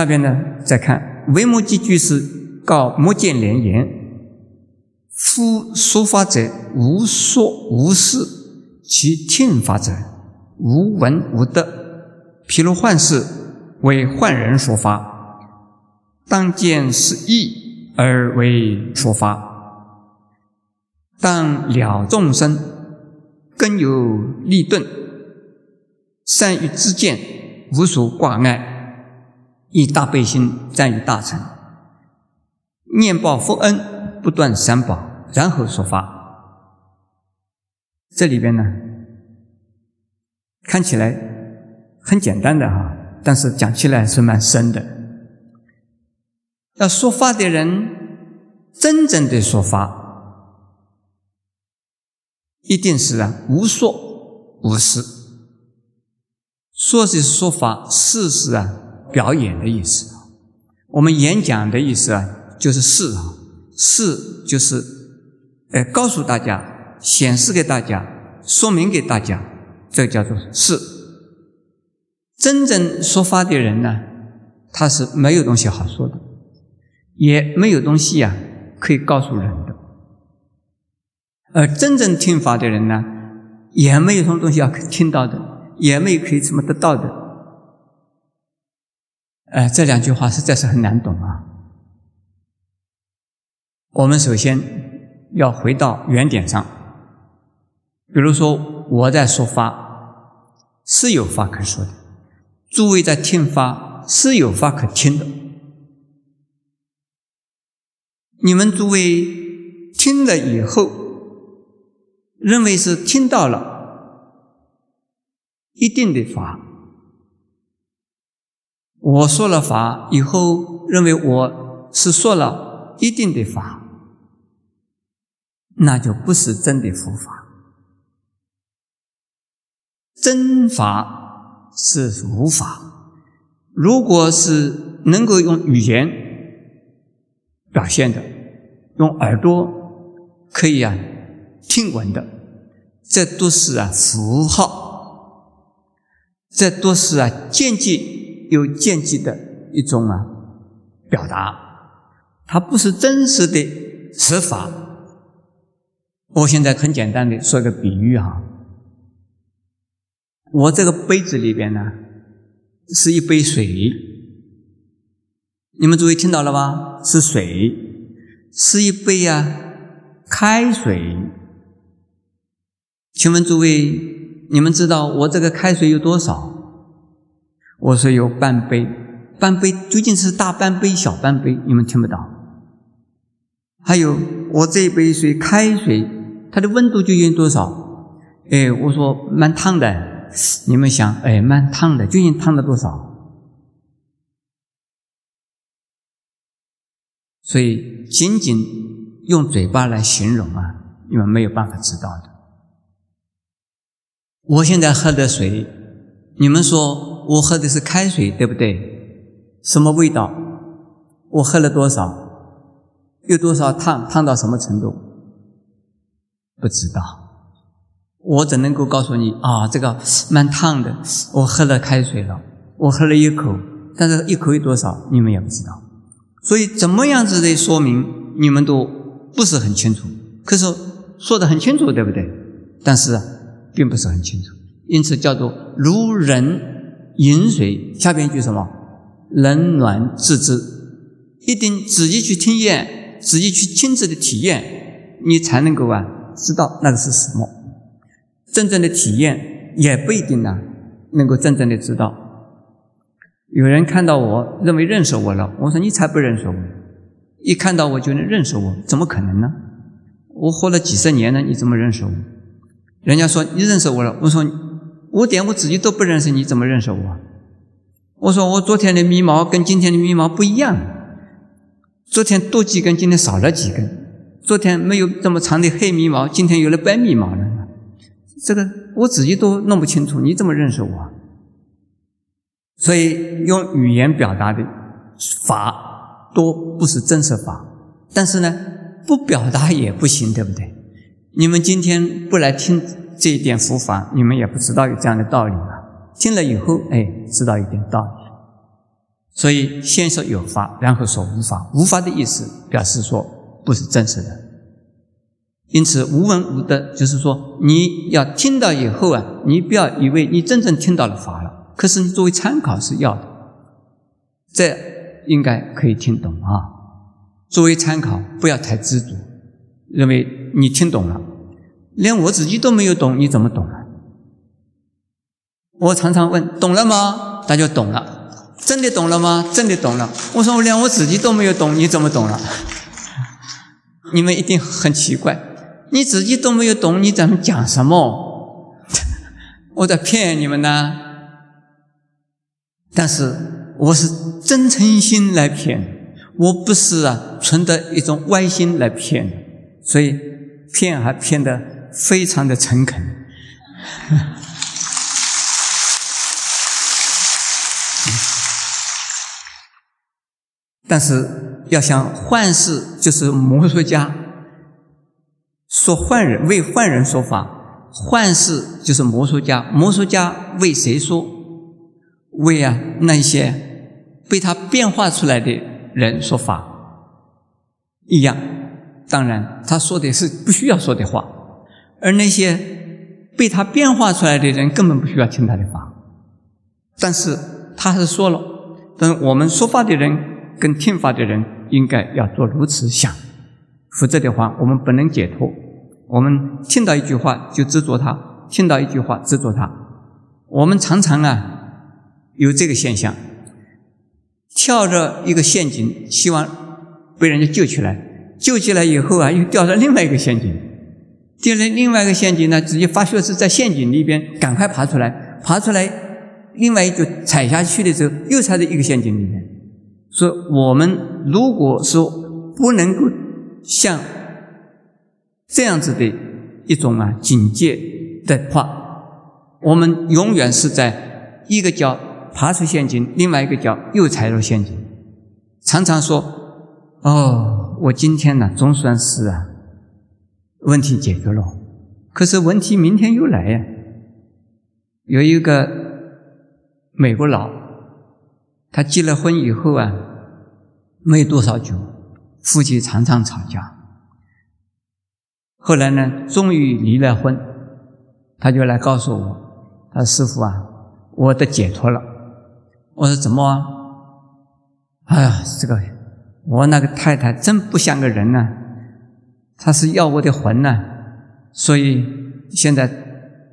下边呢，再看为目即居士告目犍连言：“夫说法者，无说无事；其听法者，无闻无得。譬如幻视为幻人说法，当见是意而为说法，当了众生更有利钝，善于自见，无所挂碍。”以大悲心赞于大乘，念报佛恩，不断三宝，然后说法。这里边呢，看起来很简单的哈，但是讲起来是蛮深的。要说法的人，真正的说法，一定是啊无说无事。说是说法，事实啊。表演的意思，我们演讲的意思啊，就是示啊，示就是，呃，告诉大家，显示给大家，说明给大家，这叫做示。真正说法的人呢，他是没有东西好说的，也没有东西呀可以告诉人的。而真正听法的人呢，也没有什么东西要听到的，也没有可以怎么得到的。哎，这两句话实在是很难懂啊！我们首先要回到原点上，比如说我在说法，是有法可说的；诸位在听法，是有法可听的。你们诸位听了以后，认为是听到了一定的法。我说了法以后，认为我是说了一定的法，那就不是真的佛法。真法是无法，如果是能够用语言表现的，用耳朵可以啊听闻的，这都是啊符号，这都是啊间接。有间接的一种啊表达，它不是真实的实法。我现在很简单的说一个比喻哈，我这个杯子里边呢是一杯水，你们注意听到了吧？是水，是一杯啊开水。请问诸位，你们知道我这个开水有多少？我说有半杯，半杯究竟是大半杯、小半杯？你们听不到。还有我这一杯水，开水，它的温度究竟多少？哎，我说蛮烫的。你们想，哎，蛮烫的，究竟烫了多少？所以，仅仅用嘴巴来形容啊，你们没有办法知道的。我现在喝的水，你们说。我喝的是开水，对不对？什么味道？我喝了多少？有多少烫？烫到什么程度？不知道。我只能够告诉你啊，这个蛮烫的。我喝了开水了，我喝了一口，但是一口有多少，你们也不知道。所以怎么样子的说明，你们都不是很清楚。可是说的很清楚，对不对？但是并不是很清楚，因此叫做如人。饮水，下边一句什么？冷暖自知，一定自己去体验，自己去亲自的体验，你才能够啊知道那个是什么。真正的体验也不一定呢，能够真正的知道。有人看到我认为认识我了，我说你才不认识我，一看到我就能认识我，怎么可能呢？我活了几十年了，你怎么认识我？人家说你认识我了，我说。我连我自己都不认识，你怎么认识我？我说我昨天的眉毛跟今天的眉毛不一样，昨天多几根，今天少了几根。昨天没有这么长的黑眉毛，今天有了白眉毛了。这个我自己都弄不清楚，你怎么认识我？所以用语言表达的法都不是真实法，但是呢，不表达也不行，对不对？你们今天不来听。这一点佛法，你们也不知道有这样的道理啊。听了以后，哎，知道一点道理。所以先说有法，然后说无法。无法的意思表示说不是真实的。因此无闻无德，就是说你要听到以后啊，你不要以为你真正听到了法了，可是你作为参考是要的，这应该可以听懂啊。作为参考，不要太执着，认为你听懂了，连我自己都没有懂，你怎么懂啊？我常常问：懂了吗？大家懂了，真的懂了吗？真的懂了。我说我连我自己都没有懂，你怎么懂了？你们一定很奇怪，你自己都没有懂，你怎么讲什么？我在骗你们呢？但是我是真诚心来骗。我不是啊，存的一种歪心来骗，所以骗还骗得非常的诚恳。但是要想幻事，就是魔术家说坏人为坏人说法，幻事就是魔术家，魔术家为谁说？为啊那些被他变化出来的。人说法一样，当然他说的是不需要说的话，而那些被他变化出来的人根本不需要听他的话，但是他是说了。但我们说话的人跟听法的人应该要做如此想，否则的话我们不能解脱。我们听到一句话就执着他，听到一句话执着他，我们常常啊有这个现象。跳着一个陷阱，希望被人家救起来。救起来以后啊，又掉到另外一个陷阱，进了另外一个陷阱呢，直接发觉是在陷阱里边，赶快爬出来。爬出来，另外一脚踩下去的时候，又踩在一个陷阱里面。说我们如果说不能够像这样子的一种啊警戒的话，我们永远是在一个脚。爬出陷阱，另外一个脚又踩入陷阱。常常说：“哦，我今天呢，总算是啊，问题解决了。可是问题明天又来呀。”有一个美国佬，他结了婚以后啊，没多少久，夫妻常常吵架。后来呢，终于离了婚，他就来告诉我：“他说师傅啊，我的解脱了。”我说怎么啊？哎呀，这个我那个太太真不像个人呢，他是要我的魂呢，所以现在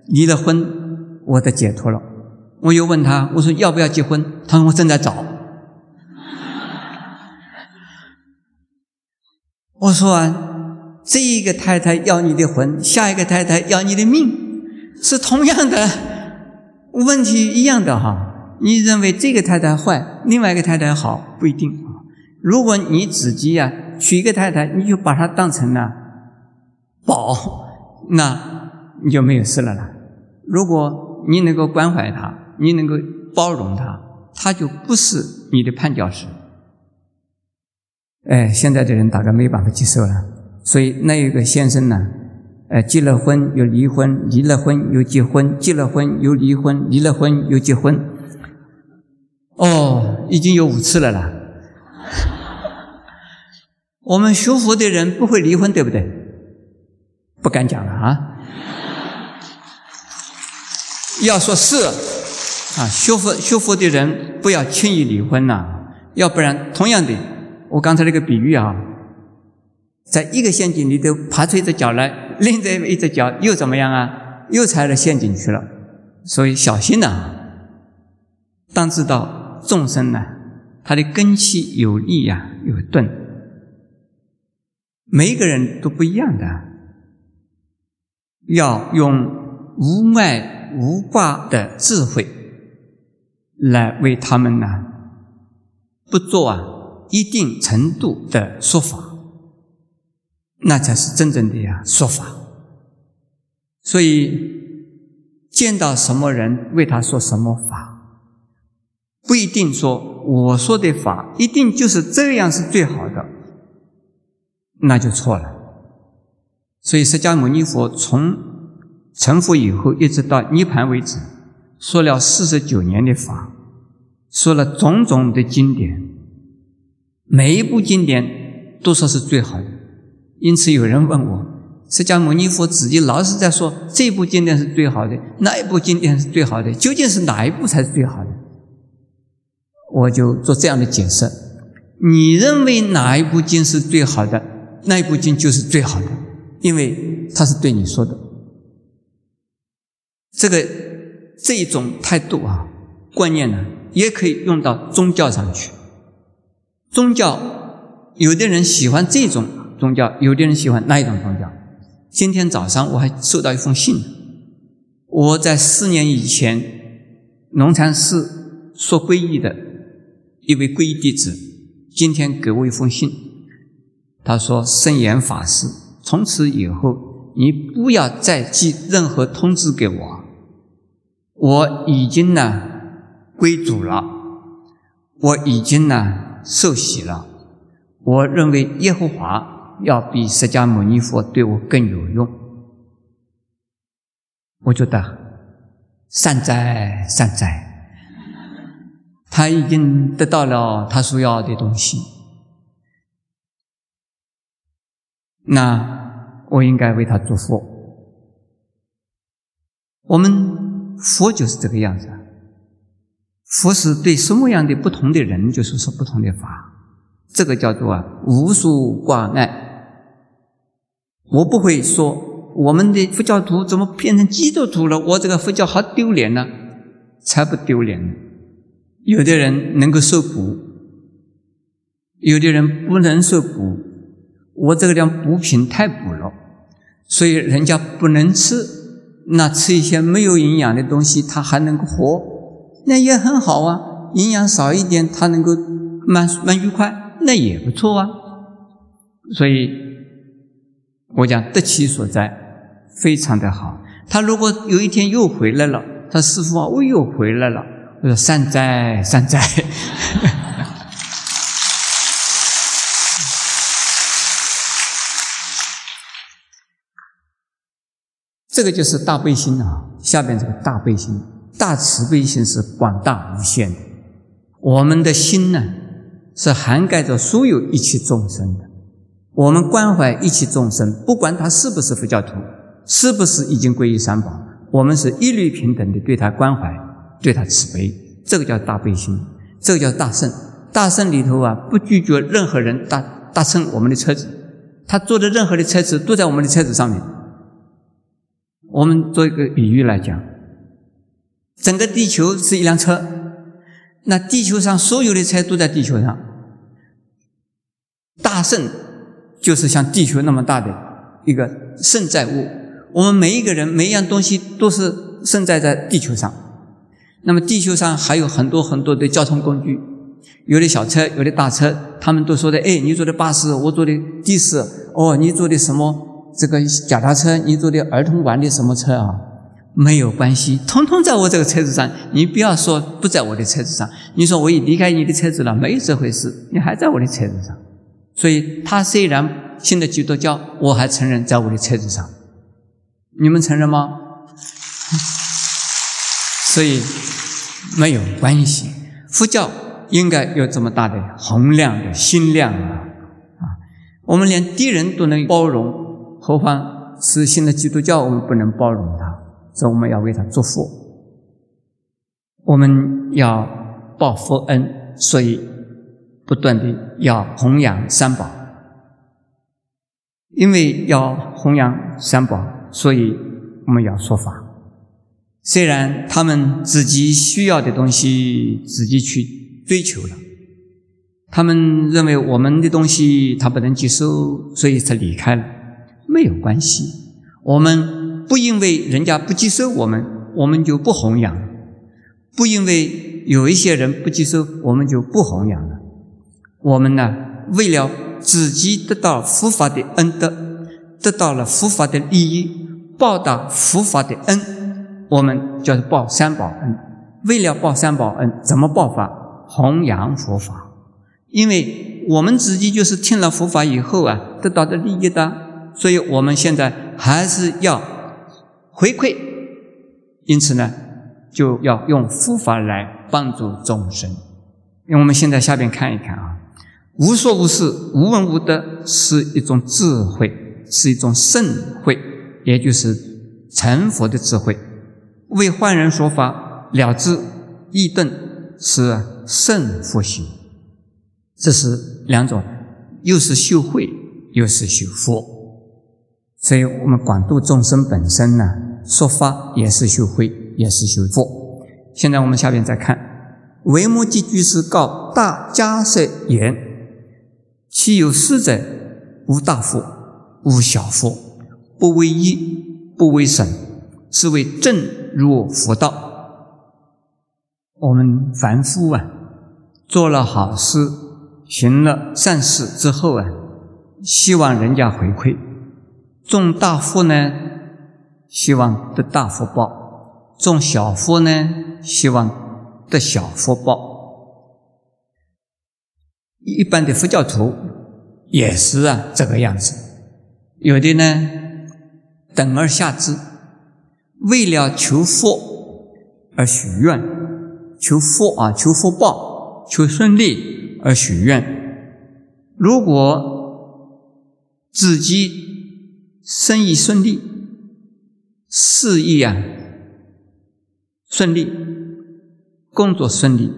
离了婚，我的解脱了。我又问他，我说要不要结婚？他说我正在找。我说啊，这一个太太要你的魂，下一个太太要你的命，是同样的问题一样的哈。你认为这个太太坏，另外一个太太好，不一定。如果你自己呀娶一个太太，你就把她当成了宝，那你就没有事了啦。如果你能够关怀她，你能够包容她，她就不是你的绊脚石。哎，现在的人大概没办法接受了，所以那一个先生呢，哎，结了婚又离婚，离了婚又结婚，结了婚又离婚，离了婚又结婚。哦，已经有五次了啦。我们学佛的人不会离婚，对不对？不敢讲了啊。要说是啊，学佛学佛的人不要轻易离婚呐，要不然同样的，我刚才那个比喻啊，在一个陷阱里头爬出一只脚来，另一只脚又怎么样啊？又踩了陷阱去了，所以小心呐，当知道。众生呢，他的根气有利呀，有钝，每一个人都不一样的，要用无碍无挂的智慧来为他们呢，不做啊一定程度的说法，那才是真正的呀说法。所以见到什么人，为他说什么法。不一定说我说的法一定就是这样是最好的，那就错了。所以释迦牟尼佛从成佛以后一直到涅盘为止，说了四十九年的法，说了种种的经典，每一部经典都说是最好的。因此有人问我，释迦牟尼佛自己老是在说这部经典是最好的，那一部经典是最好的，究竟是哪一部才是最好的？我就做这样的解释：你认为哪一部经是最好的，那一部经就是最好的，因为它是对你说的。这个这一种态度啊，观念呢，也可以用到宗教上去。宗教，有的人喜欢这种宗教，有的人喜欢那一种宗教。今天早上我还收到一封信，我在四年以前龙禅寺说皈依的一位皈依弟子，今天给我一封信，他说：“圣严法师，从此以后你不要再寄任何通知给我。”我已经呢归主了，我已经呢受洗了。我认为耶和华要比释迦牟尼佛对我更有用。我觉得善哉善哉，他已经得到了他所要的东西，那我应该为他祝福。我们。佛就是这个样子，佛是对什么样的不同的人，就是说不同的法，这个叫做啊无数挂碍。我不会说我们的佛教徒怎么变成基督徒了，我这个佛教好丢脸呢？才不丢脸呢！有的人能够受苦，有的人不能受苦，我这个量补品太补了，所以人家不能吃。那吃一些没有营养的东西，它还能够活，那也很好啊。营养少一点，它能够蛮蛮愉快，那也不错啊。所以，我讲得其所在，非常的好。他如果有一天又回来了，他师傅啊，我又回来了，我说善哉善哉。这个就是大悲心啊！下边这个大悲心、大慈悲心是广大无限的。我们的心呢，是涵盖着所有一切众生的。我们关怀一切众生，不管他是不是佛教徒，是不是已经皈依三宝，我们是一律平等的对他关怀，对他慈悲。这个叫大悲心，这个叫大圣。大圣里头啊，不拒绝任何人搭搭乘我们的车子，他坐的任何的车子都在我们的车子上面。我们做一个比喻来讲，整个地球是一辆车，那地球上所有的车都在地球上。大圣就是像地球那么大的一个圣载物，我们每一个人每一样东西都是圣载在地球上。那么地球上还有很多很多的交通工具，有的小车，有的大车，他们都说的，哎，你坐的巴士，我坐的的士，哦，你坐的什么？这个脚踏车，你坐的儿童玩的什么车啊？没有关系，通通在我这个车子上。你不要说不在我的车子上，你说我已离开你的车子了，没有这回事，你还在我的车子上。所以他虽然信的基督教，我还承认在我的车子上。你们承认吗？所以没有关系。佛教应该有这么大的宏量的心量啊！啊，我们连敌人都能包容。何况是信的基督教，我们不能包容他，所以我们要为他祝福。我们要报佛恩，所以不断的要弘扬三宝。因为要弘扬三宝，所以我们要说法。虽然他们自己需要的东西自己去追求了，他们认为我们的东西他不能接受，所以才离开了。没有关系，我们不因为人家不接受我们，我们就不弘扬；不因为有一些人不接受，我们就不弘扬了。我们呢，为了自己得到佛法的恩德，得到了佛法的利益，报答佛法的恩，我们叫做报三宝恩。为了报三宝恩，怎么报法？弘扬佛法，因为我们自己就是听了佛法以后啊，得到的利益的。所以我们现在还是要回馈，因此呢，就要用佛法来帮助众生。因为我们现在下边看一看啊，无所无事、无闻无得，是一种智慧，是一种圣慧，也就是成佛的智慧。为坏人说法，了知易顿，是圣佛行。这是两种，又是修慧，又是修佛。所以我们广度众生本身呢，说法也是修慧，也是修佛。现在我们下边再看。为摩诘居士告大迦叶言：“其有师者，无大佛，无小佛，不为一，不为神，是为正入佛道。”我们凡夫啊，做了好事，行了善事之后啊，希望人家回馈；种大福呢，希望得大福报；种小福呢，希望。得小福报，一般的佛教徒也是啊这个样子。有的呢，等而下之，为了求福而许愿，求福啊，求福报，求顺利而许愿。如果自己生意顺利，事业啊顺利。工作顺利，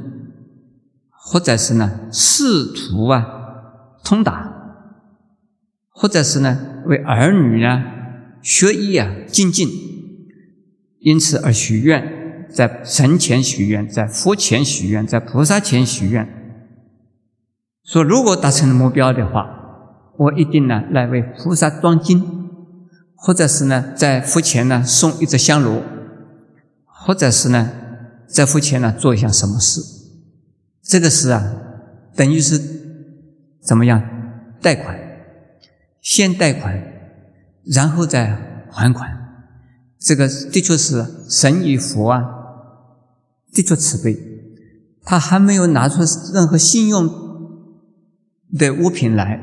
或者是呢仕途啊通达，或者是呢为儿女呢学艺啊精进，因此而许愿，在神前许愿，在佛前许愿，在菩萨前许愿，说如果达成了目标的话，我一定呢来为菩萨装金，或者是呢在佛前呢送一只香炉，或者是呢。在付钱呢，做一下什么事？这个事啊，等于是怎么样？贷款，先贷款，然后再还款。这个的确是神与佛啊，的确慈悲。他还没有拿出任何信用的物品来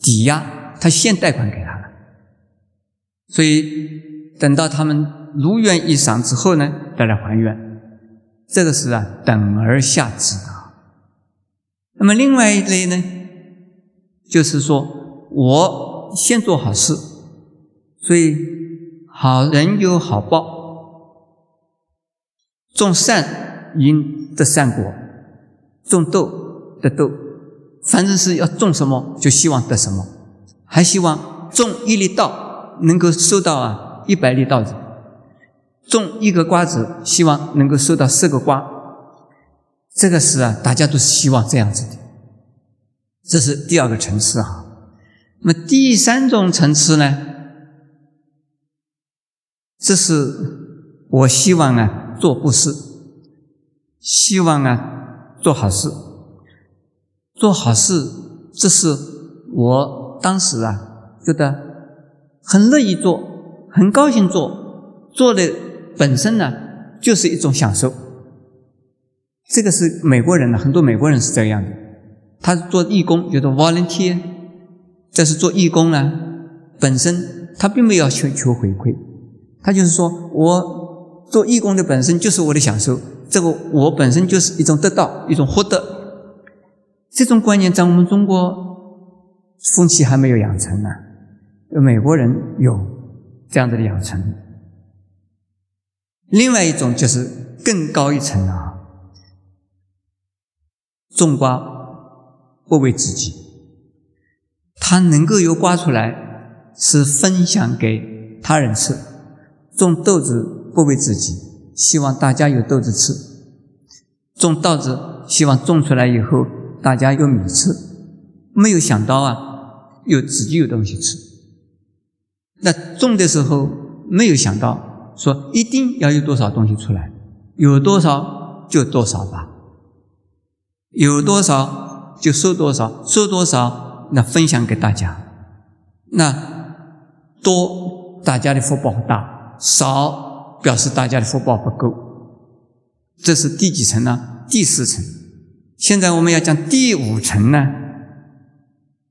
抵押，他先贷款给他。所以等到他们如愿以偿之后呢，再来还愿。这个是啊，等而下之啊。那么另外一类呢，就是说我先做好事，所以好人有好报，种善因得善果，种豆得豆，反正是要种什么就希望得什么，还希望种一粒稻能够收到啊一百粒稻子。种一个瓜子，希望能够收到四个瓜。这个是啊，大家都是希望这样子的。这是第二个层次啊。那么第三种层次呢？这是我希望啊做布施，希望啊做好事，做好事。这是我当时啊觉得很乐意做，很高兴做，做的。本身呢，就是一种享受。这个是美国人呢，很多美国人是这样的。他做义工，叫做 volunteer，这是做义工呢，本身他并没有求求回馈，他就是说我做义工的本身就是我的享受，这个我本身就是一种得到，一种获得。这种观念在我们中国风气还没有养成呢，美国人有这样子的养成。另外一种就是更高一层啊，种瓜不为自己，他能够有瓜出来，是分享给他人吃；种豆子不为自己，希望大家有豆子吃；种稻子希望种出来以后大家有米吃。没有想到啊，有自己有东西吃。那种的时候没有想到。说一定要有多少东西出来，有多少就多少吧，有多少就收多少，收多少那分享给大家，那多大家的福报大，少表示大家的福报不够。这是第几层呢？第四层。现在我们要讲第五层呢。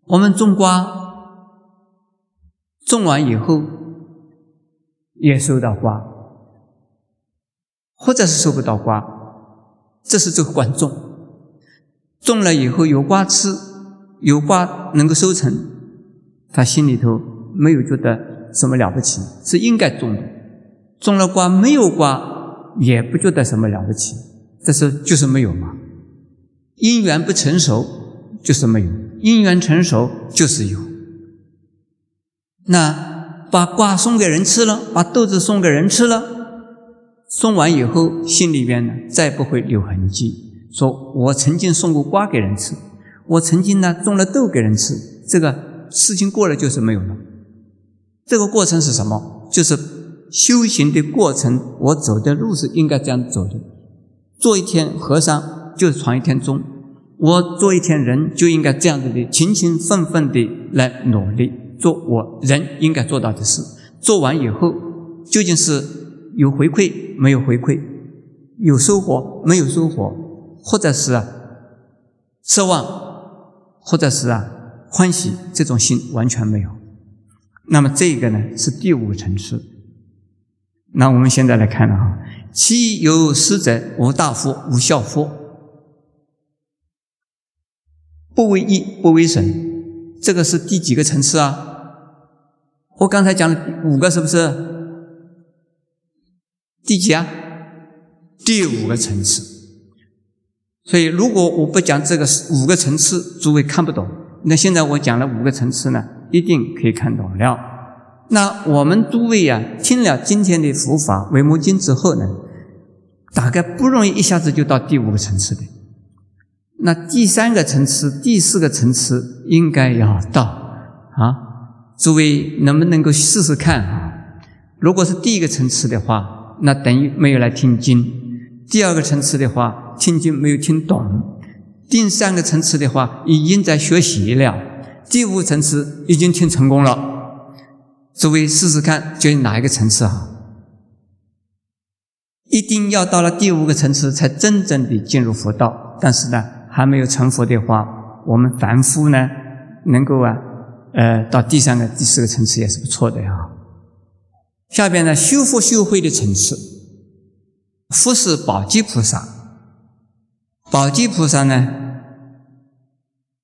我们种瓜，种完以后。也收到瓜，或者是收不到瓜，这是这个观众。种了以后有瓜吃，有瓜能够收成，他心里头没有觉得什么了不起，是应该种的。种了瓜没有瓜，也不觉得什么了不起，这是就是没有嘛。因缘不成熟就是没有，因缘成熟就是有。那把瓜送给人吃了，把豆子送给人吃了，送完以后心里边呢再不会留痕迹。说我曾经送过瓜给人吃，我曾经呢种了豆给人吃，这个事情过了就是没有了。这个过程是什么？就是修行的过程。我走的路是应该这样走的。做一天和尚就是传一天钟，我做一天人就应该这样子的勤勤奋奋的来努力做我人应该做到的事。做完以后究竟是有回馈没有回馈，有收获没有收获？或者是啊失望，或者是啊欢喜，这种心完全没有。那么这个呢是第五层次。那我们现在来看了哈，其有师者，无大福，无小福，不为义，不为神。这个是第几个层次啊？我刚才讲了五个，是不是？第几啊？第五个层次。所以，如果我不讲这个五个层次，诸位看不懂。那现在我讲了五个层次呢，一定可以看懂了。那我们诸位呀，听了今天的佛法《维摩经》之后呢，大概不容易一下子就到第五个层次的。那第三个层次、第四个层次应该要到啊！诸位能不能够试试看啊？如果是第一个层次的话，那等于没有来听经；第二个层次的话，听经没有听懂，第三个层次的话已经在学习了，第五层次已经听成功了。诸位试试看，究竟哪一个层次好？一定要到了第五个层次才真正的进入佛道。但是呢，还没有成佛的话，我们凡夫呢，能够啊，呃，到第三个、第四个层次也是不错的呀。下边呢，修佛修慧的层次，佛是宝积菩萨。宝积菩萨呢，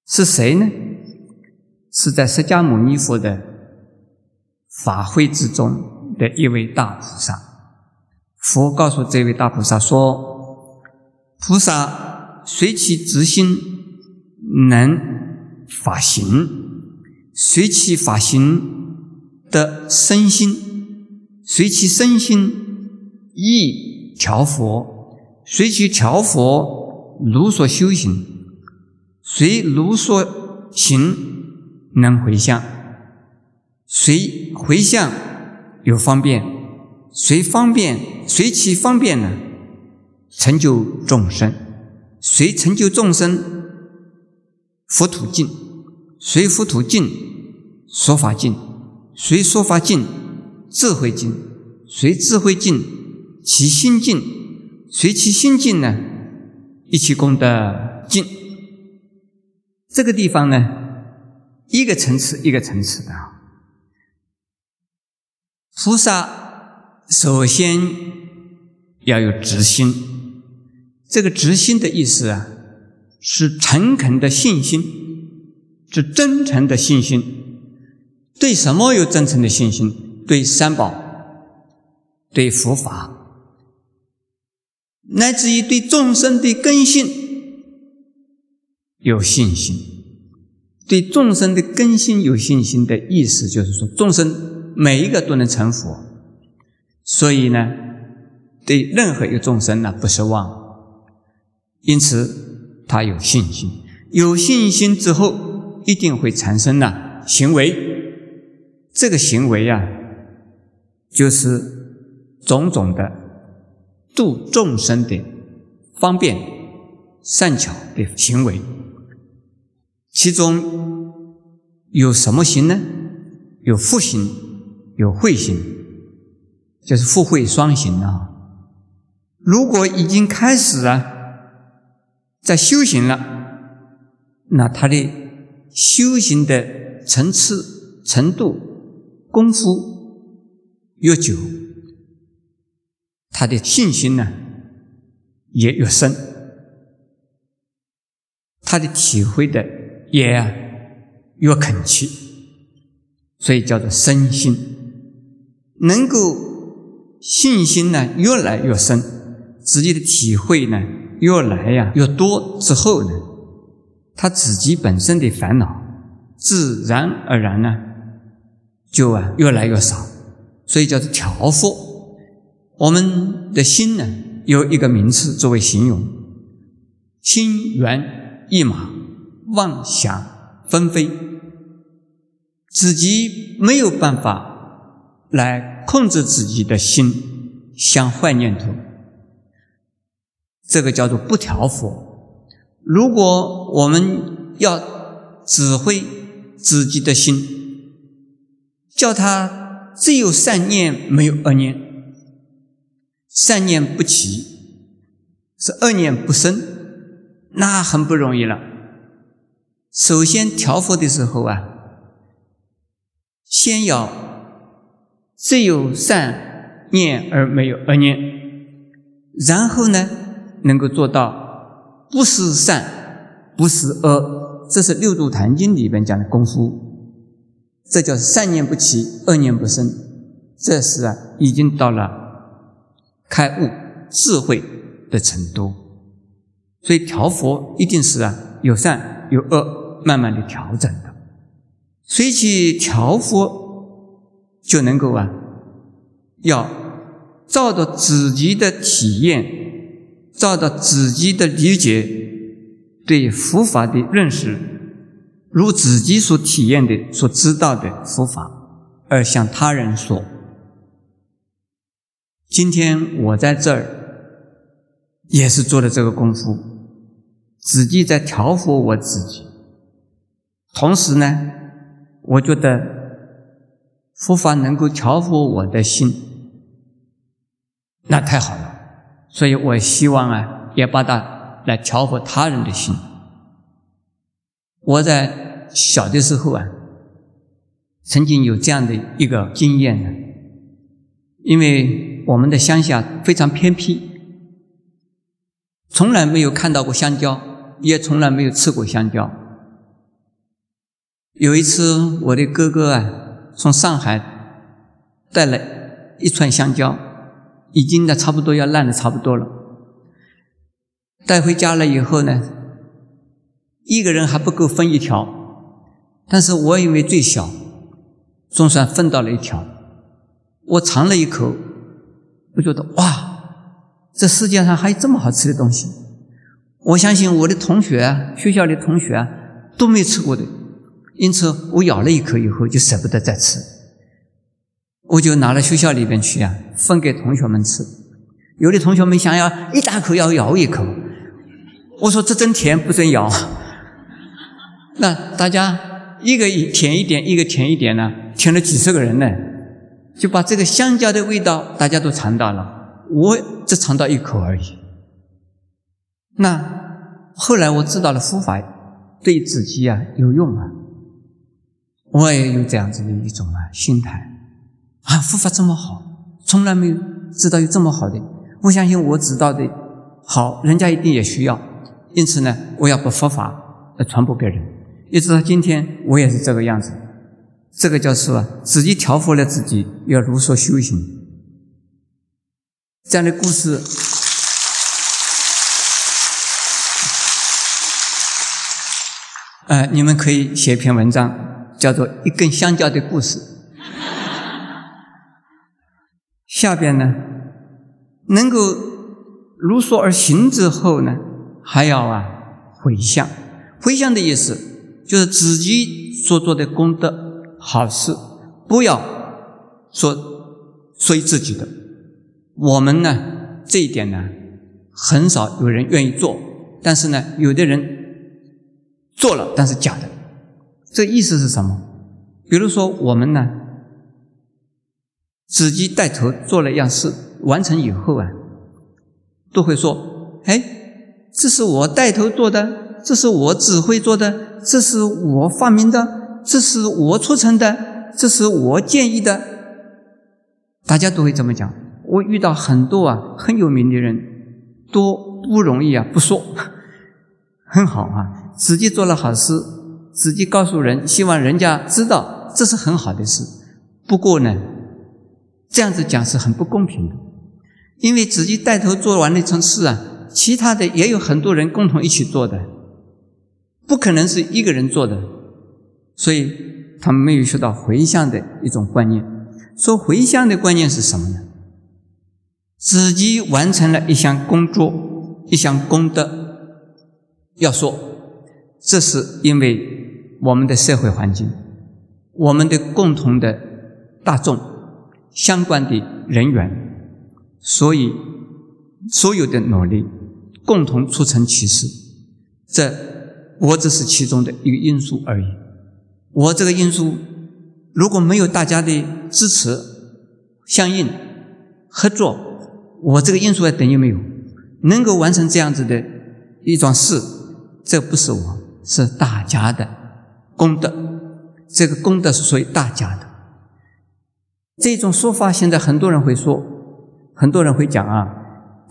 是谁呢？是在释迦牟尼佛的法会之中的一位大菩萨。佛告诉这位大菩萨说：“菩萨随其直心能法行，随其法行的身心，随其身心意调佛，随其调佛。”如所修行，随如所行能回向；随回向有方便，随方便随其方便呢，成就众生；谁成就众生，佛土净；谁佛土净，说法净；谁说法净，智慧净；谁智慧净，其心净；随其心净呢？一起功德净，这个地方呢，一个层次一个层次的。菩萨首先要有直心，这个执心的意思啊，是诚恳的信心，是真诚的信心。对什么有真诚的信心？对三宝，对佛法。乃至于对众生的根性有信心，对众生的根性有信心的意思，就是说众生每一个都能成佛，所以呢，对任何一个众生呢不失望，因此他有信心。有信心之后，一定会产生呢行为，这个行为呀，就是种种的。度众生的方便善巧的行为，其中有什么行呢？有福行，有慧行，就是福慧双行啊。如果已经开始了在修行了，那他的修行的层次、程度、功夫越久。他的信心呢也越深，他的体会的也越恳切，所以叫做深心，能够信心呢越来越深，自己的体会呢越来呀越多之后呢，他自己本身的烦恼自然而然呢就啊越来越少，所以叫做调伏。我们的心呢有一个名词作为形容，心猿意马，妄想纷飞，自己没有办法来控制自己的心想坏念头，这个叫做不调伏。如果我们要指挥自己的心，叫他只有善念没有恶念。善念不起，是恶念不生，那很不容易了。首先调伏的时候啊，先要只有善念而没有恶念，然后呢，能够做到不是善，不是恶，这是《六度坛经》里边讲的功夫。这叫善念不起，恶念不生，这是啊，已经到了。开悟智慧的程度，所以调佛一定是啊有善有恶，慢慢的调整的。所以去调佛就能够啊，要照着自己的体验，照着自己的理解，对佛法的认识，如自己所体验的、所知道的佛法，而向他人说。今天我在这儿也是做的这个功夫，自己在调伏我自己。同时呢，我觉得佛法能够调伏我的心，那太好了。所以我希望啊，也把它来调和他人的心。我在小的时候啊，曾经有这样的一个经验呢，因为。我们的乡下非常偏僻，从来没有看到过香蕉，也从来没有吃过香蕉。有一次，我的哥哥啊，从上海带了一串香蕉，已经呢差不多要烂的差不多了。带回家了以后呢，一个人还不够分一条，但是我因为最小，总算分到了一条。我尝了一口。我觉得哇，这世界上还有这么好吃的东西！我相信我的同学，学校的同学，都没吃过的。因此，我咬了一口以后就舍不得再吃，我就拿到学校里边去啊，分给同学们吃。有的同学们想要一大口要咬一口，我说这真甜，不准咬。那大家一个甜一点，一个甜一点呢，甜了几十个人呢。就把这个香蕉的味道大家都尝到了，我只尝到一口而已。那后来我知道了佛法对自己啊有用啊，我也有这样子的一种啊心态啊，佛法这么好，从来没有知道有这么好的。我相信我知道的好，人家一定也需要。因此呢，我要把佛法来传播别人。一直到今天，我也是这个样子。这个叫是？自己调伏了自己，要如所修行。这样的故事，呃，你们可以写一篇文章，叫做《一根香蕉的故事》。下边呢，能够如所而行之后呢，还要啊回向。回向的意思，就是自己所做的功德。好事不要说说自己的，我们呢这一点呢很少有人愿意做，但是呢有的人做了，但是假的，这意思是什么？比如说我们呢自己带头做了一样事，完成以后啊，都会说：“哎，这是我带头做的，这是我指挥做的，这是我发明的。”这是我促成的，这是我建议的，大家都会这么讲。我遇到很多啊很有名的人，都不容易啊不说，很好啊，自己做了好事，自己告诉人，希望人家知道，这是很好的事。不过呢，这样子讲是很不公平的，因为自己带头做完那层事啊，其他的也有很多人共同一起做的，不可能是一个人做的，所以他们没有学到回向的一种观念。说回向的观念是什么呢？自己完成了一项工作，一项功德，要说这是因为我们的社会环境，我们的共同的大众相关的人员，所以所有的努力共同促成其事，这我只是其中的一个因素而已。我这个因素如果没有大家的支持、相应、合作。我这个因素还等于没有，能够完成这样子的一桩事，这不是我，是大家的功德。这个功德是属于大家的。这种说法现在很多人会说，很多人会讲啊，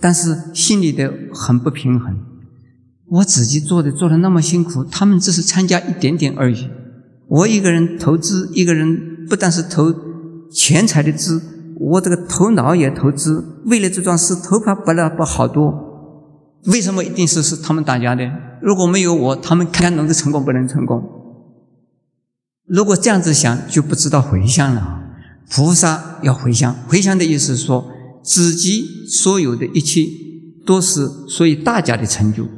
但是心里的很不平衡。我自己做的做的那么辛苦，他们只是参加一点点而已。我一个人投资，一个人不但是投钱财的资。我这个头脑也投资，为了这桩事，头发白了不好多。为什么一定是是他们打架的？如果没有我，他们看能够成功不能成功？如果这样子想，就不知道回向了。菩萨要回向，回向的意思是说，自己所有的一切都是属于大家的成就。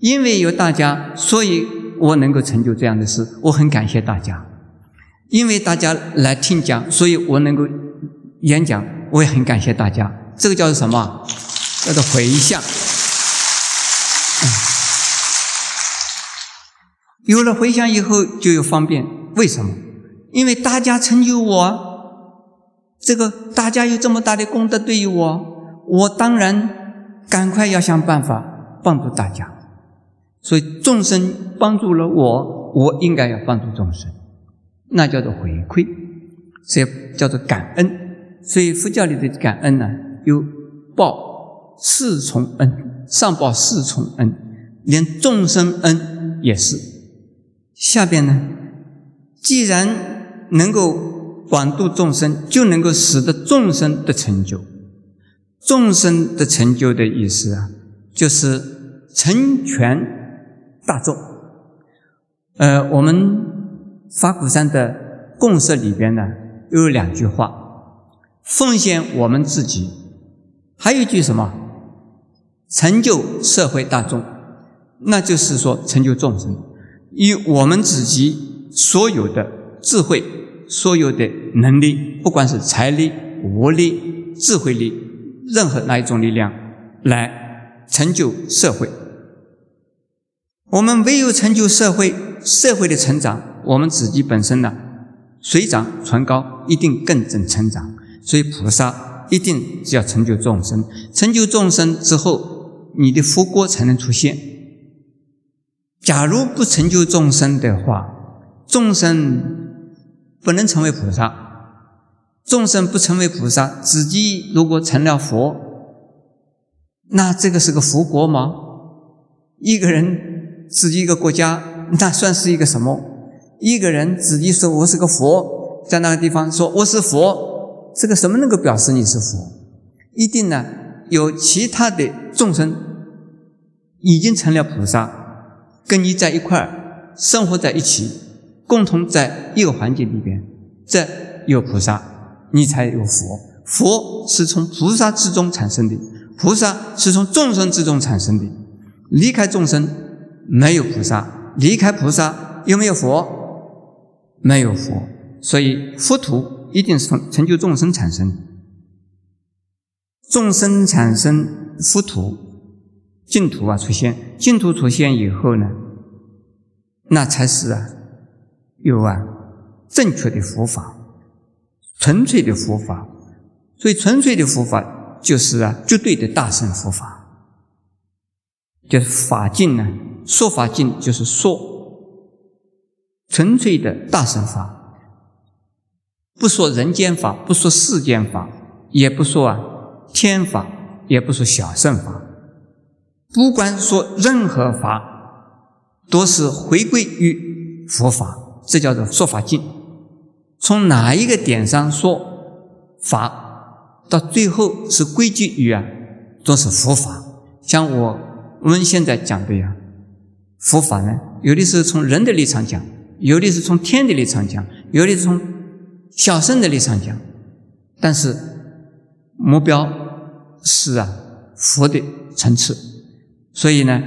因为有大家，所以我能够成就这样的事。我很感谢大家，因为大家来听讲，所以我能够。演讲，我也很感谢大家。这个叫做什么？叫做回向。有了回向以后，就有方便。为什么？因为大家成就我，这个大家有这么大的功德对于我，我当然赶快要想办法帮助大家。所以众生帮助了我，我应该要帮助众生，那叫做回馈，这叫做感恩。所以佛教里的感恩呢，有报四重恩，上报四重恩，连众生恩也是。下边呢，既然能够广度众生，就能够使得众生的成就。众生的成就的意思啊，就是成全大众。呃，我们法鼓山的共识里边呢，有两句话。奉献我们自己，还有一句什么？成就社会大众，那就是说成就众生，以我们自己所有的智慧、所有的能力，不管是财力、物力、智慧力，任何哪一种力量，来成就社会。我们唯有成就社会，社会的成长，我们自己本身呢，水涨船高，一定更正成长。所以菩萨一定是要成就众生，成就众生之后，你的福果才能出现。假如不成就众生的话，众生不能成为菩萨。众生不成为菩萨，自己如果成了佛，那这个是个福国吗？一个人自己一个国家，那算是一个什么？一个人自己说我是个佛，在那个地方说我是佛。这个什么能够表示你是佛？一定呢，有其他的众生已经成了菩萨，跟你在一块儿生活在一起，共同在一个环境里边，这有菩萨，你才有佛。佛是从菩萨之中产生的，菩萨是从众生之中产生的。离开众生没有菩萨，离开菩萨有没有佛？没有佛。所以佛土。一定是从成就众生产生，众生产生佛土、净土啊出现，净土出现以后呢，那才是啊有啊正确的佛法，纯粹的佛法。所以纯粹的佛法就是啊绝对的大乘佛法，就是法境呢，说法境就是说纯粹的大乘法。不说人间法，不说世间法，也不说啊天法，也不说小圣法，不管说任何法，都是回归于佛法，这叫做说法尽。从哪一个点上说法，到最后是归结于啊，都是佛法。像我我们现在讲的呀，佛法呢，有的是从人的立场讲，有的是从天的立场讲，有的是从小圣的立场讲，但是目标是啊佛的层次，所以呢，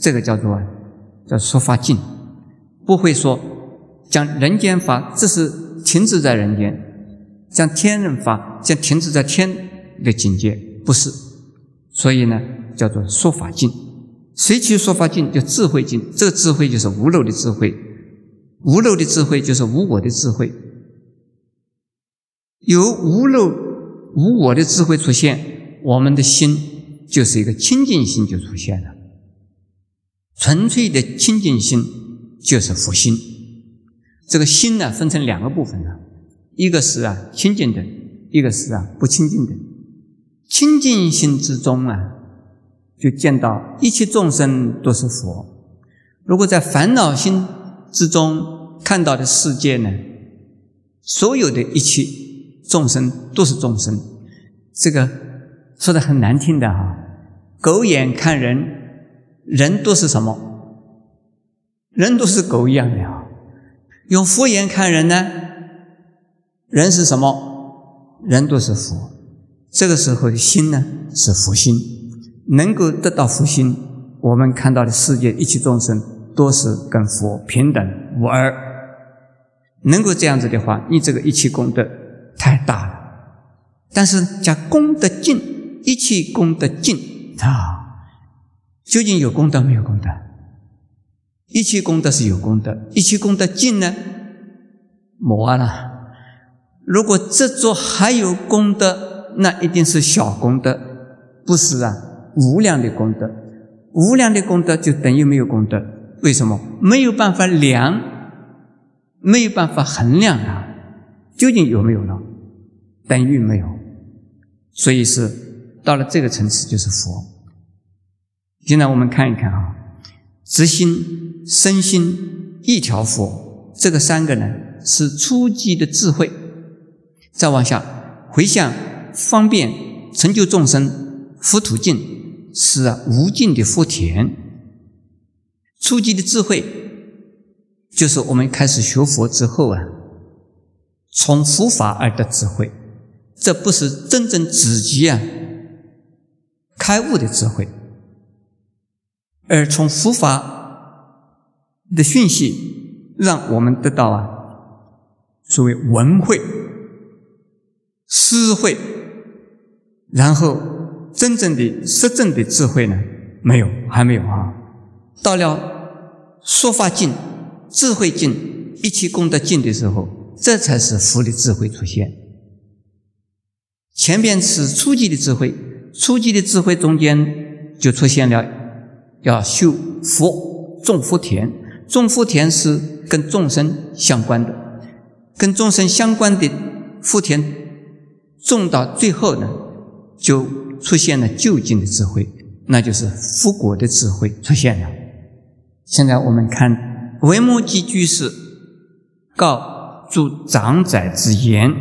这个叫做啊叫说法尽，不会说讲人间法，这是停止在人间；讲天人法，将停止在天的境界，不是。所以呢。叫做说法境，谁去说法境？叫智慧境。这个智慧就是无漏的智慧，无漏的智慧就是无我的智慧。有无漏无我的智慧出现，我们的心就是一个清净心就出现了。纯粹的清净心就是佛心。这个心呢，分成两个部分呢，一个是啊清净的，一个是啊不清净的。清净心之中啊。就见到一切众生都是佛。如果在烦恼心之中看到的世界呢，所有的一切众生都是众生。这个说的很难听的哈，狗眼看人，人都是什么？人都是狗一样的啊。用佛眼看人呢，人是什么？人都是佛。这个时候的心呢，是佛心。能够得到福心，我们看到的世界一切众生都是跟佛平等无二。能够这样子的话，你这个一切功德太大了。但是讲功德尽，一切功德尽啊，究竟有功德没有功德？一切功德是有功德，一切功德尽呢？没了。如果这座还有功德，那一定是小功德，不是啊？无量的功德，无量的功德就等于没有功德。为什么？没有办法量，没有办法衡量啊！究竟有没有呢？等于没有。所以是到了这个层次就是佛。现在我们看一看啊，直心、身心一条佛，这个三个呢是初级的智慧。再往下回向方便成就众生，福土净。是，无尽的福田。初级的智慧，就是我们开始学佛之后啊，从佛法而得智慧，这不是真正自己啊开悟的智慧，而从佛法的讯息，让我们得到啊所谓文慧、思慧，然后。真正的实证的智慧呢？没有，还没有啊！到了说法境、智慧境、一切功德境的时候，这才是佛的智慧出现。前边是初级的智慧，初级的智慧中间就出现了要修福、种福田。种福田是跟众生相关的，跟众生相关的福田种到最后呢，就。出现了究竟的智慧，那就是福果的智慧出现了。现在我们看维摩诘居士告诸长者之言：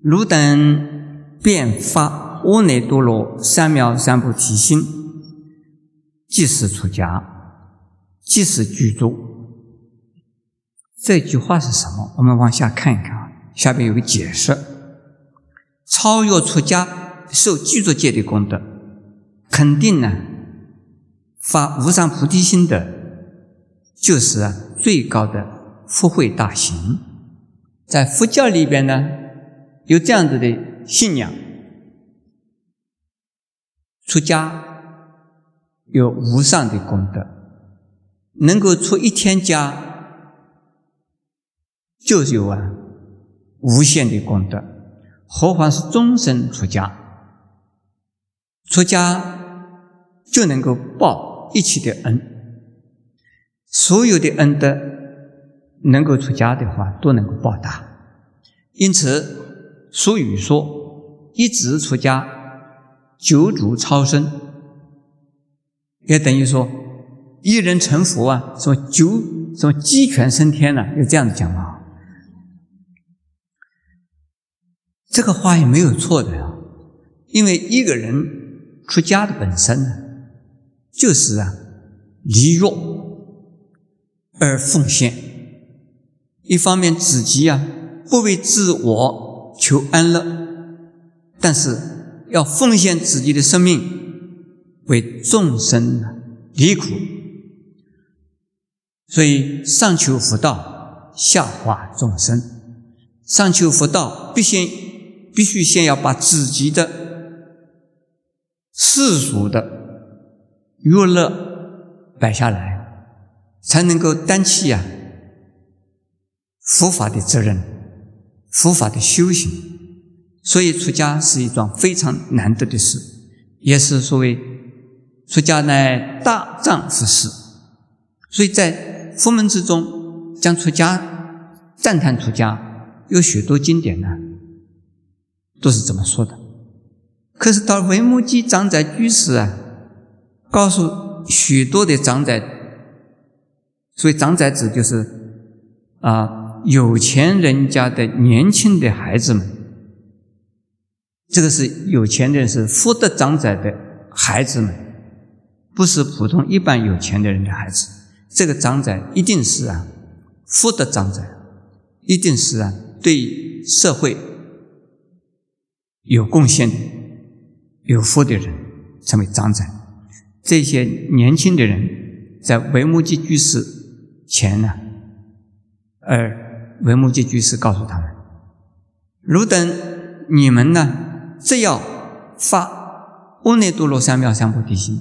汝等便发阿耨多罗三藐三菩提心，即是出家，即是居住。这句话是什么？我们往下看一看啊，下边有个解释。超越出家受具足戒的功德，肯定呢，发无上菩提心的，就是最高的福慧大行。在佛教里边呢，有这样子的信仰：出家有无上的功德，能够出一天家，就有啊无限的功德。何况是终身出家，出家就能够报一切的恩，所有的恩德能够出家的话，都能够报答。因此，俗语说：“一直出家，九祖超生。”也等于说，一人成佛啊，什么九什么鸡犬升天呢？有这样的讲吗？这个话也没有错的呀，因为一个人出家的本身呢，就是啊，离弱而奉献。一方面自己啊，不为自我求安乐，但是要奉献自己的生命为众生离苦。所以上求佛道，下化众生。上求佛道，必先必须先要把自己的世俗的娱乐摆下来，才能够担起呀佛法的责任，佛法的修行。所以出家是一桩非常难得的事，也是所谓出家乃大丈夫事。所以在佛门之中，将出家赞叹出家，有许多经典呢，都是这么说的。可是到维摩诘长在居士啊，告诉许多的长者，所以长在指就是啊有钱人家的年轻的孩子们，这个是有钱人是福德长在的孩子们，不是普通一般有钱的人的孩子。这个长者一定是啊，富的长者，一定是啊，对社会有贡献、有福的人，成为长者。这些年轻的人在维摩诘居士前呢，而维摩诘居士告诉他们：“汝等你们呢，只要发阿耨多罗三藐三菩提心。”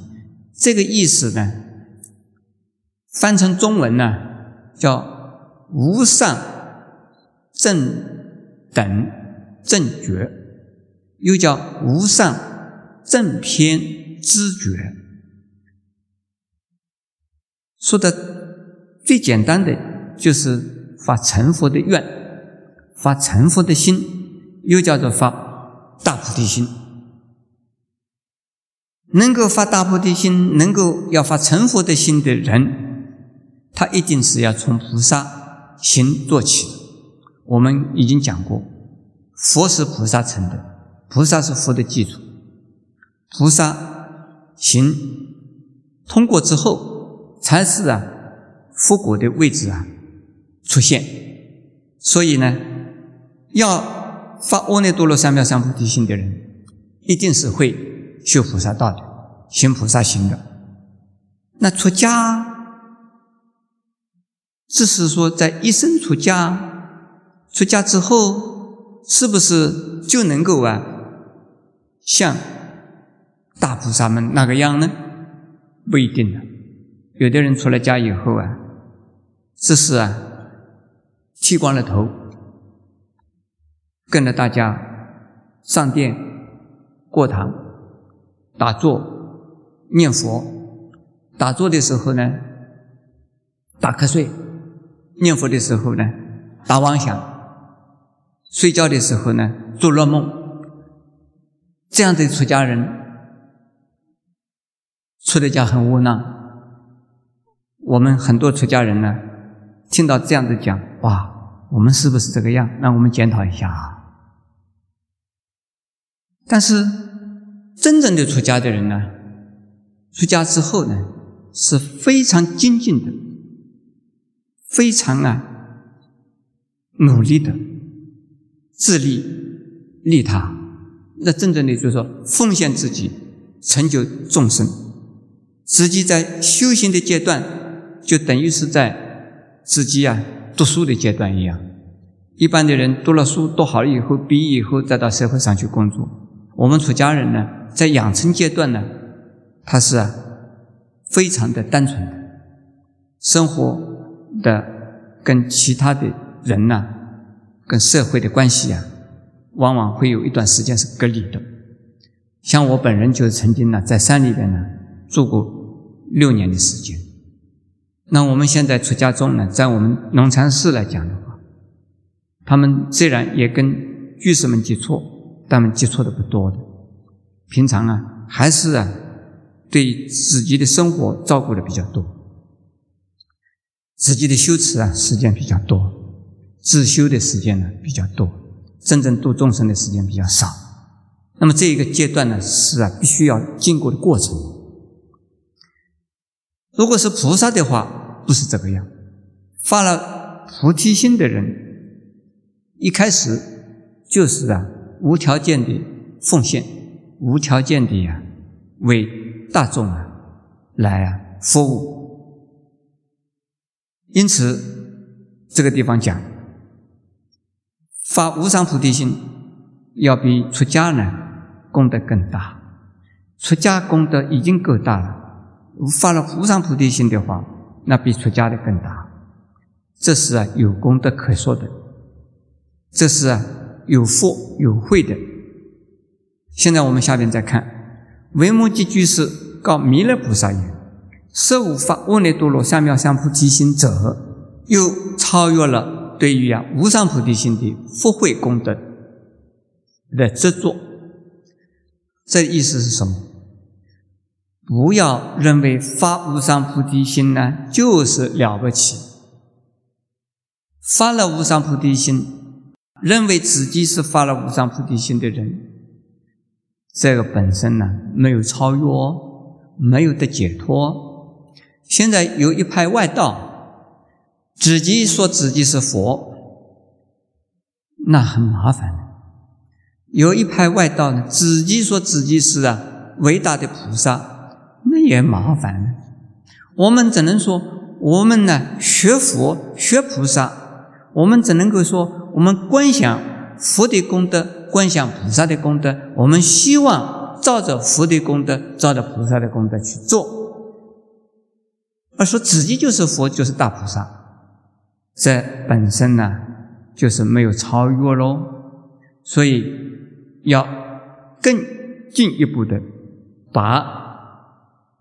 这个意思呢？翻成中文呢，叫无上正等正觉，又叫无上正偏知觉。说的最简单的就是发成佛的愿，发成佛的心，又叫做发大菩提心。能够发大菩提心，能够要发成佛的心的人。他一定是要从菩萨行做起。我们已经讲过，佛是菩萨成的，菩萨是佛的基础。菩萨行通过之后，才是啊佛果的位置啊出现。所以呢，要发阿耨多罗三藐三菩提心的人，一定是会修菩萨道的，行菩萨行的。那出家。只是说，在一生出家，出家之后，是不是就能够啊，像大菩萨们那个样呢？不一定的。有的人出了家以后啊，只是啊，剃光了头，跟着大家上殿、过堂、打坐、念佛。打坐的时候呢，打瞌睡。念佛的时候呢，打妄想；睡觉的时候呢，做噩梦。这样的出家人，出的家很窝囊。我们很多出家人呢，听到这样的讲，哇，我们是不是这个样？那我们检讨一下啊。但是，真正的出家的人呢，出家之后呢，是非常精进的。非常啊，努力的自利利他，那真正的就是说奉献自己，成就众生。自己在修行的阶段，就等于是在自己啊读书的阶段一样。一般的人读了书读好了以后，毕业以后再到社会上去工作。我们出家人呢，在养成阶段呢，他是非常的单纯的生活。的跟其他的人呐，跟社会的关系啊，往往会有一段时间是隔离的。像我本人就是曾经呢，在山里边呢住过六年的时间。那我们现在出家众呢，在我们农禅寺来讲的话，他们虽然也跟居士们接触，但们接触的不多的。平常啊，还是啊，对自己的生活照顾的比较多。自己的修持啊时间比较多，自修的时间呢比较多，真正度众生的时间比较少。那么这一个阶段呢是啊必须要经过的过程。如果是菩萨的话，不是这个样。发了菩提心的人，一开始就是啊无条件的奉献，无条件的呀为大众啊来啊服务。因此，这个地方讲发无上菩提心，要比出家呢功德更大。出家功德已经够大了，发了无上菩提心的话，那比出家的更大。这是啊有功德可说的，这是啊有福有慧的。现在我们下边再看，维摩诘居士告弥勒菩萨言。十无法无内多罗三藐三菩提心者，又超越了对于啊无上菩提心的福慧功德的执着。这意思是什么？不要认为发无上菩提心呢就是了不起。发了无上菩提心，认为自己是发了无上菩提心的人，这个本身呢没有超越，没有得解脱。现在有一派外道，自己说自己是佛，那很麻烦。有一派外道呢，自己说自己是啊伟大的菩萨，那也麻烦。我们只能说，我们呢学佛学菩萨，我们只能够说，我们观想佛的功德，观想菩萨的功德，我们希望照着佛的功德，照着菩萨的功德去做。而说自己就是佛，就是大菩萨，这本身呢，就是没有超越喽。所以要更进一步的把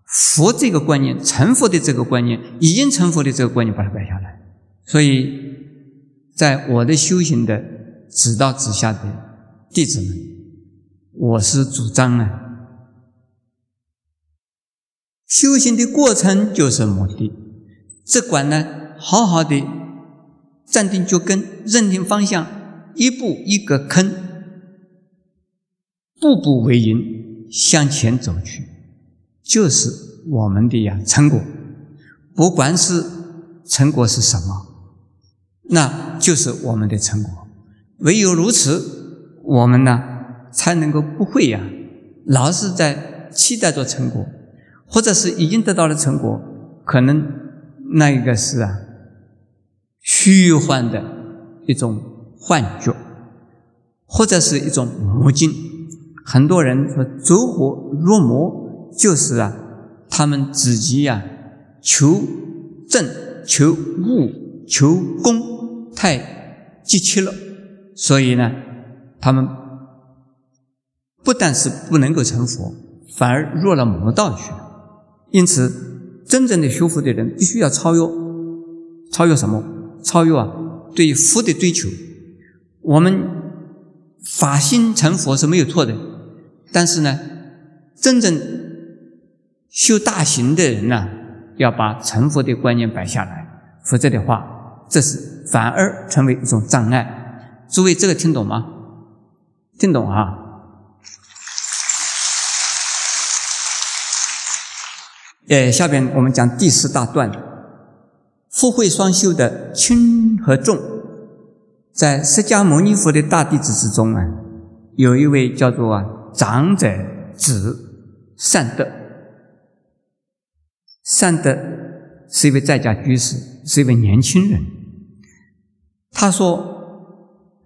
佛这个观念、成佛的这个观念、已经成佛的这个观念，把它摆下来。所以，在我的修行的指导之下的弟子们，我是主张呢。修行的过程就是目的，只管呢好好的站定脚跟，认定方向，一步一个坑，步步为营向前走去，就是我们的呀成果。不管是成果是什么，那就是我们的成果。唯有如此，我们呢才能够不会呀老是在期待着成果。或者是已经得到了成果，可能那一个是啊虚幻的一种幻觉，或者是一种魔境。很多人说走火入魔，就是啊他们自己呀求正、求悟、求功太急切了，所以呢他们不但是不能够成佛，反而入了魔道去了。因此，真正的修佛的人必须要超越，超越什么？超越啊，对福的追求。我们法心成佛是没有错的，但是呢，真正修大行的人呢，要把成佛的观念摆下来，否则的话，这是反而成为一种障碍。诸位，这个听懂吗？听懂啊？呃，下边我们讲第四大段，福慧双修的轻和重。在释迦牟尼佛的大弟子之中啊，有一位叫做啊长者子善德。善德是一位在家居士，是一位年轻人。他说，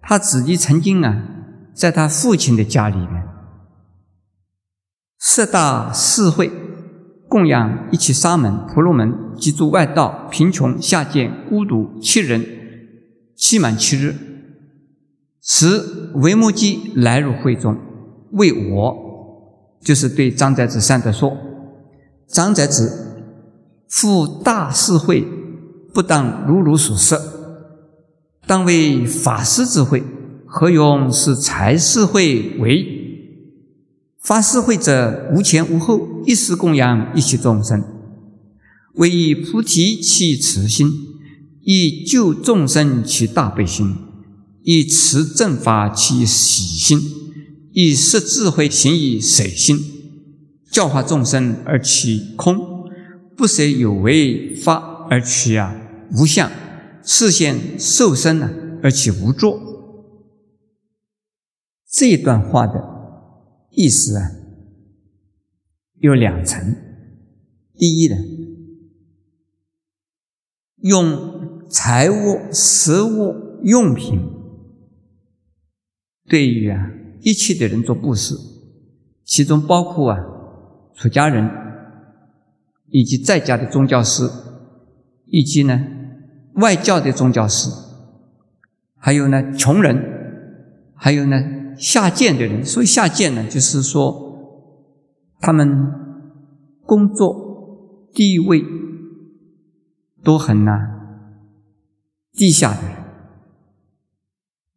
他自己曾经啊，在他父亲的家里面四大四会。供养一切沙门、婆罗门及诸外道，贫穷下贱、孤独七人，期满七日。此维摩诘来入会中，为我，就是对张载子善德说：“张载子，复大四会，不当如汝所设，当为法师智慧，何用是财事会为？”法师慧者无前无后，一时供养一切众生，为以菩提起慈心，以救众生其大悲心，以持正法其喜心，以摄智慧行以水心，教化众生而起空，不舍有为法而取啊无相，视现受身呢而且无作。这段话的意思啊，有两层。第一呢，用财物、食物、用品，对于啊一切的人做布施，其中包括啊出家人，以及在家的宗教师，以及呢外教的宗教师，还有呢穷人，还有呢下贱的人。所以下贱呢，就是说他们工作。地位都很难，地下的人，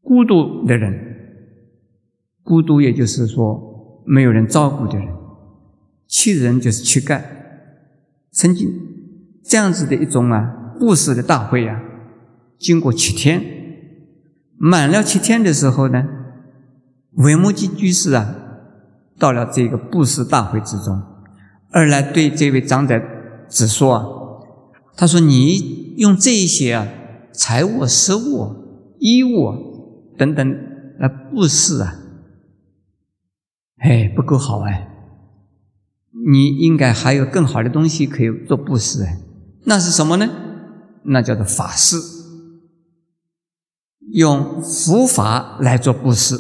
孤独的人，孤独也就是说没有人照顾的人，乞人就是乞丐。曾经这样子的一种啊布施的大会啊，经过七天，满了七天的时候呢，维摩诘居士啊，到了这个布施大会之中，而来对这位长者。只说啊，他说你用这些啊财物、食物、衣物等等来布施啊，哎不够好哎，你应该还有更好的东西可以做布施哎，那是什么呢？那叫做法事，用佛法来做布施。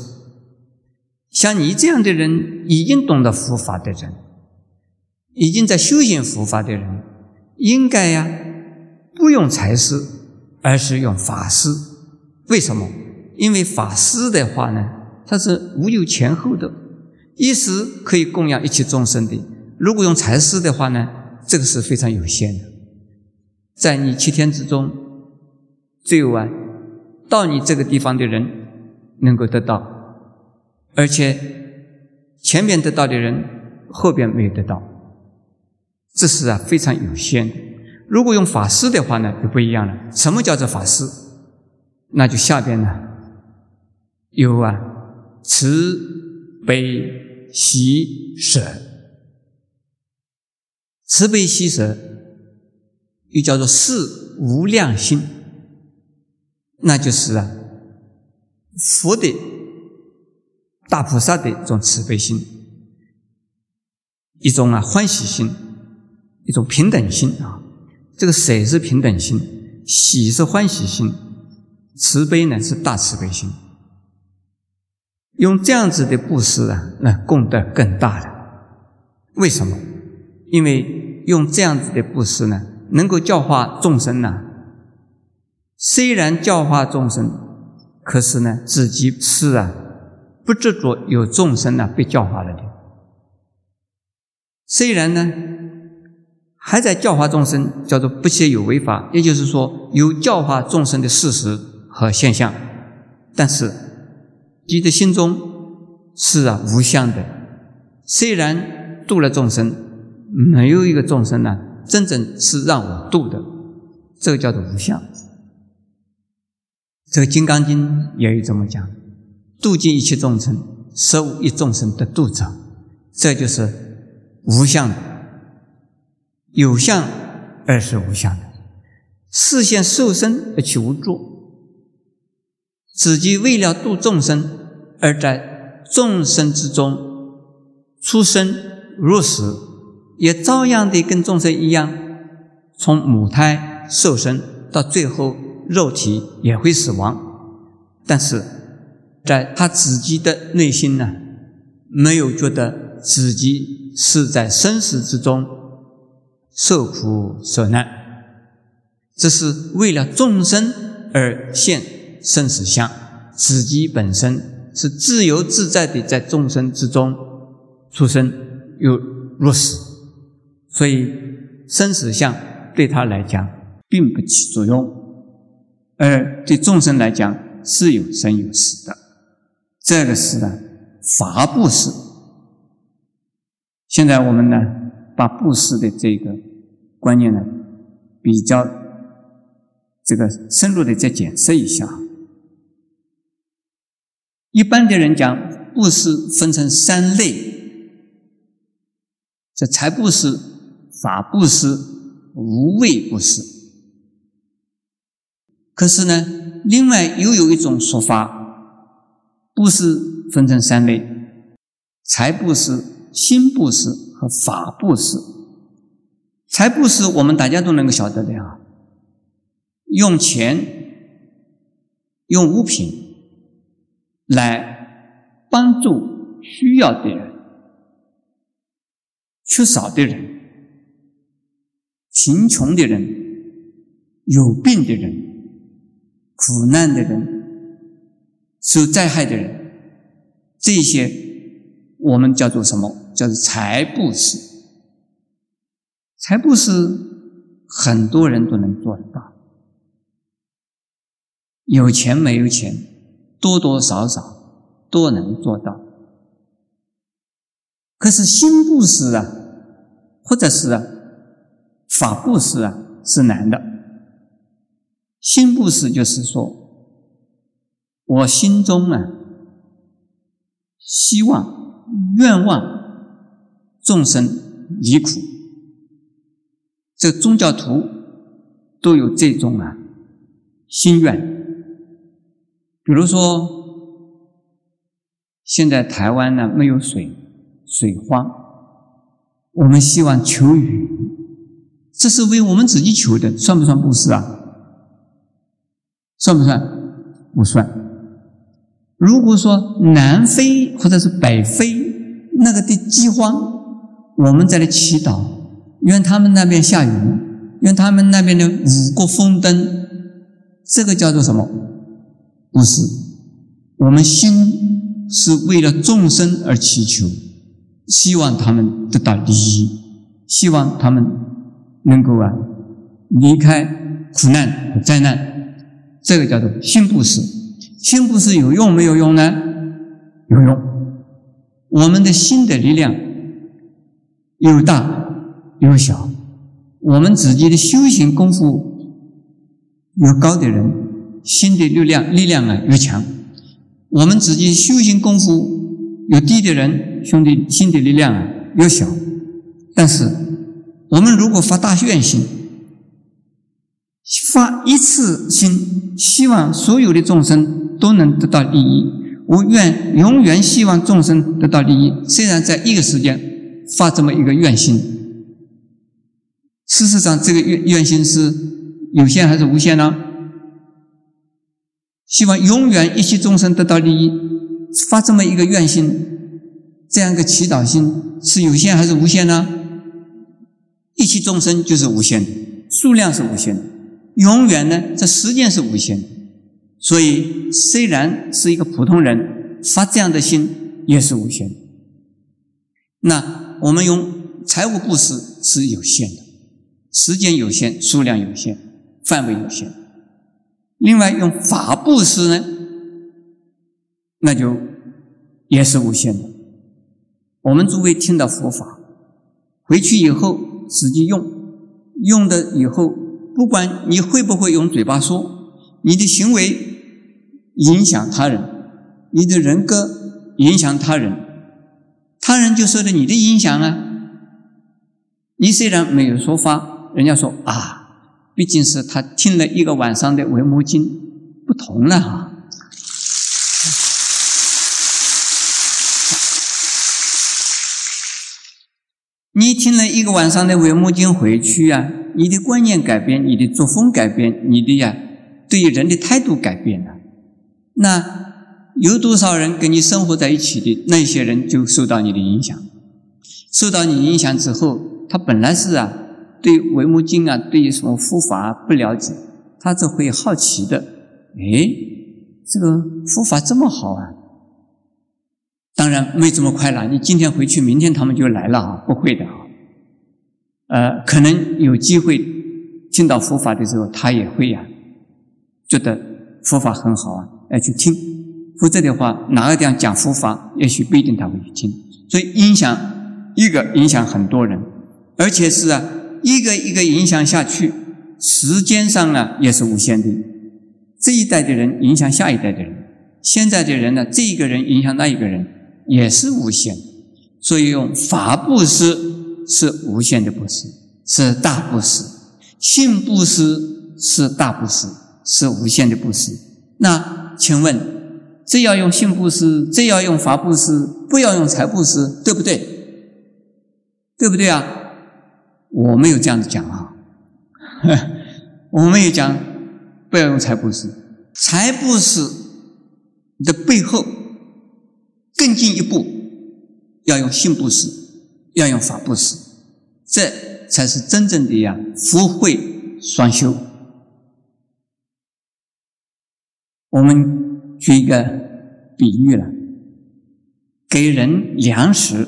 像你这样的人，已经懂得佛法的人。已经在修行佛法的人，应该呀，不用财施，而是用法施。为什么？因为法施的话呢，它是无有前后的，一时可以供养一切众生的。如果用财施的话呢，这个是非常有限的。在你七天之中，最晚，到你这个地方的人能够得到，而且前面得到的人，后边没有得到。这是啊非常有限。如果用法师的话呢，就不一样了。什么叫做法师？那就下边呢有啊慈悲喜舍，慈悲喜舍又叫做四无量心，那就是啊佛的大菩萨的一种慈悲心，一种啊欢喜心。一种平等心啊，这个舍是平等心，喜是欢喜心，慈悲呢是大慈悲心。用这样子的布施啊，那功德更大了。为什么？因为用这样子的布施呢，能够教化众生呢。虽然教化众生，可是呢，自己是啊，不执着有众生呢被教化了的。虽然呢。还在教化众生，叫做不歇有为法，也就是说有教化众生的事实和现象。但是你的心中是啊无相的，虽然度了众生，没有一个众生呢真正是让我度的，这个叫做无相。这个《金刚经》也有这么讲：度尽一切众生，实无一众生得度者，这就是无相的。有相而是无相的，视现受身而其无作。自己为了度众生，而在众生之中出生入死，也照样的跟众生一样，从母胎受生到最后肉体也会死亡。但是，在他自己的内心呢，没有觉得自己是在生死之中。受苦受难，这是为了众生而现生死相。自己本身是自由自在的，在众生之中出生又入死，所以生死相对他来讲并不起作用，而对众生来讲是有生有死的。这个是呢，法布施。现在我们呢，把布施的这个。观念呢，比较这个深入的再解释一下。一般的人讲布施分成三类：这财布施、法布施、无畏布施。可是呢，另外又有一种说法，布施分成三类：财布施、心布施和法布施。财布施我们大家都能够晓得的啊，用钱、用物品。来帮助需要的人、缺少的人、贫穷的人、有病的人、苦难的人、受灾害的人，这些我们叫做什么？叫做财布施。财布施很多人都能做得到，有钱没有钱。多多少少都能做到，可是心布施啊，或者是啊法布施啊是难的。心布施就是说，我心中啊希望、愿望众生离苦，这宗教徒都有这种啊心愿。比如说，现在台湾呢没有水，水荒，我们希望求雨，这是为我们自己求的，算不算布施啊？算不算？不算。如果说南非或者是北非那个的饥荒，我们在那祈祷，愿他们那边下雨，愿他们那边的五谷丰登，这个叫做什么？不是，我们心是为了众生而祈求，希望他们得到利益，希望他们能够啊离开苦难和灾难，这个叫做心布施。心布施有用没有用呢？有用。我们的心的力量有大有小，我们自己的修行功夫有高的人。心的力量力量啊越强，我们自己修行功夫有低的人，兄弟心的力量啊越小。但是我们如果发大愿心，发一次心，希望所有的众生都能得到利益，我愿永远希望众生得到利益。虽然在一个时间发这么一个愿心，事实上这个愿愿心是有限还是无限呢？希望永远一切众生得到利益，发这么一个愿心，这样一个祈祷心是有限还是无限呢？一切众生就是无限的，数量是无限的，永远呢，这时间是无限的。所以，虽然是一个普通人发这样的心也是无限的。那我们用财务布施是有限的，时间有限，数量有限，范围有限。另外，用法布施呢，那就也是无限的。我们诸位听到佛法，回去以后实际用，用的以后，不管你会不会用嘴巴说，你的行为影响他人，你的人格影响他人，他人就受了你的影响啊。你虽然没有说法，人家说啊。毕竟是他听了一个晚上的《维摩经》，不同了哈。你听了一个晚上的《维摩经》回去呀，你的观念改变，你的作风改变，你的呀对于人的态度改变了。那有多少人跟你生活在一起的那些人就受到你的影响？受到你影响之后，他本来是啊。对《维摩经》啊，对于什么佛法不了解，他就会好奇的。哎，这个佛法这么好啊！当然没这么快了。你今天回去，明天他们就来了啊？不会的啊。呃，可能有机会听到佛法的时候，他也会呀，觉得佛法很好啊，要去听。否则的话，哪个地方讲佛法，也许不一定他会去听。所以影响一个，影响很多人，而且是啊。一个一个影响下去，时间上呢也是无限的。这一代的人影响下一代的人，现在的人呢，这一个人影响那一个人，也是无限。所以用法布施是无限的布施，是大布施；性布施是大布施，是无限的布施。那请问，这要用性布施，这要用法布施，不要用财布施，对不对？对不对啊？我没有这样子讲啊，我没有讲不要用财布施，财布施的背后更进一步，要用性布施，要用法布施，这才是真正的呀福慧双修。我们举一个比喻了，给人粮食。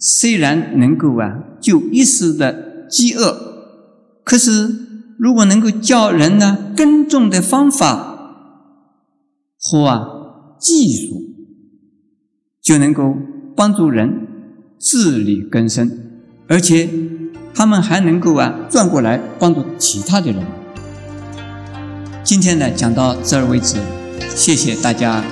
虽然能够啊救一时的饥饿，可是如果能够教人呢耕种的方法和啊技术，就能够帮助人自力更生，而且他们还能够啊转过来帮助其他的人。今天呢讲到这儿为止，谢谢大家。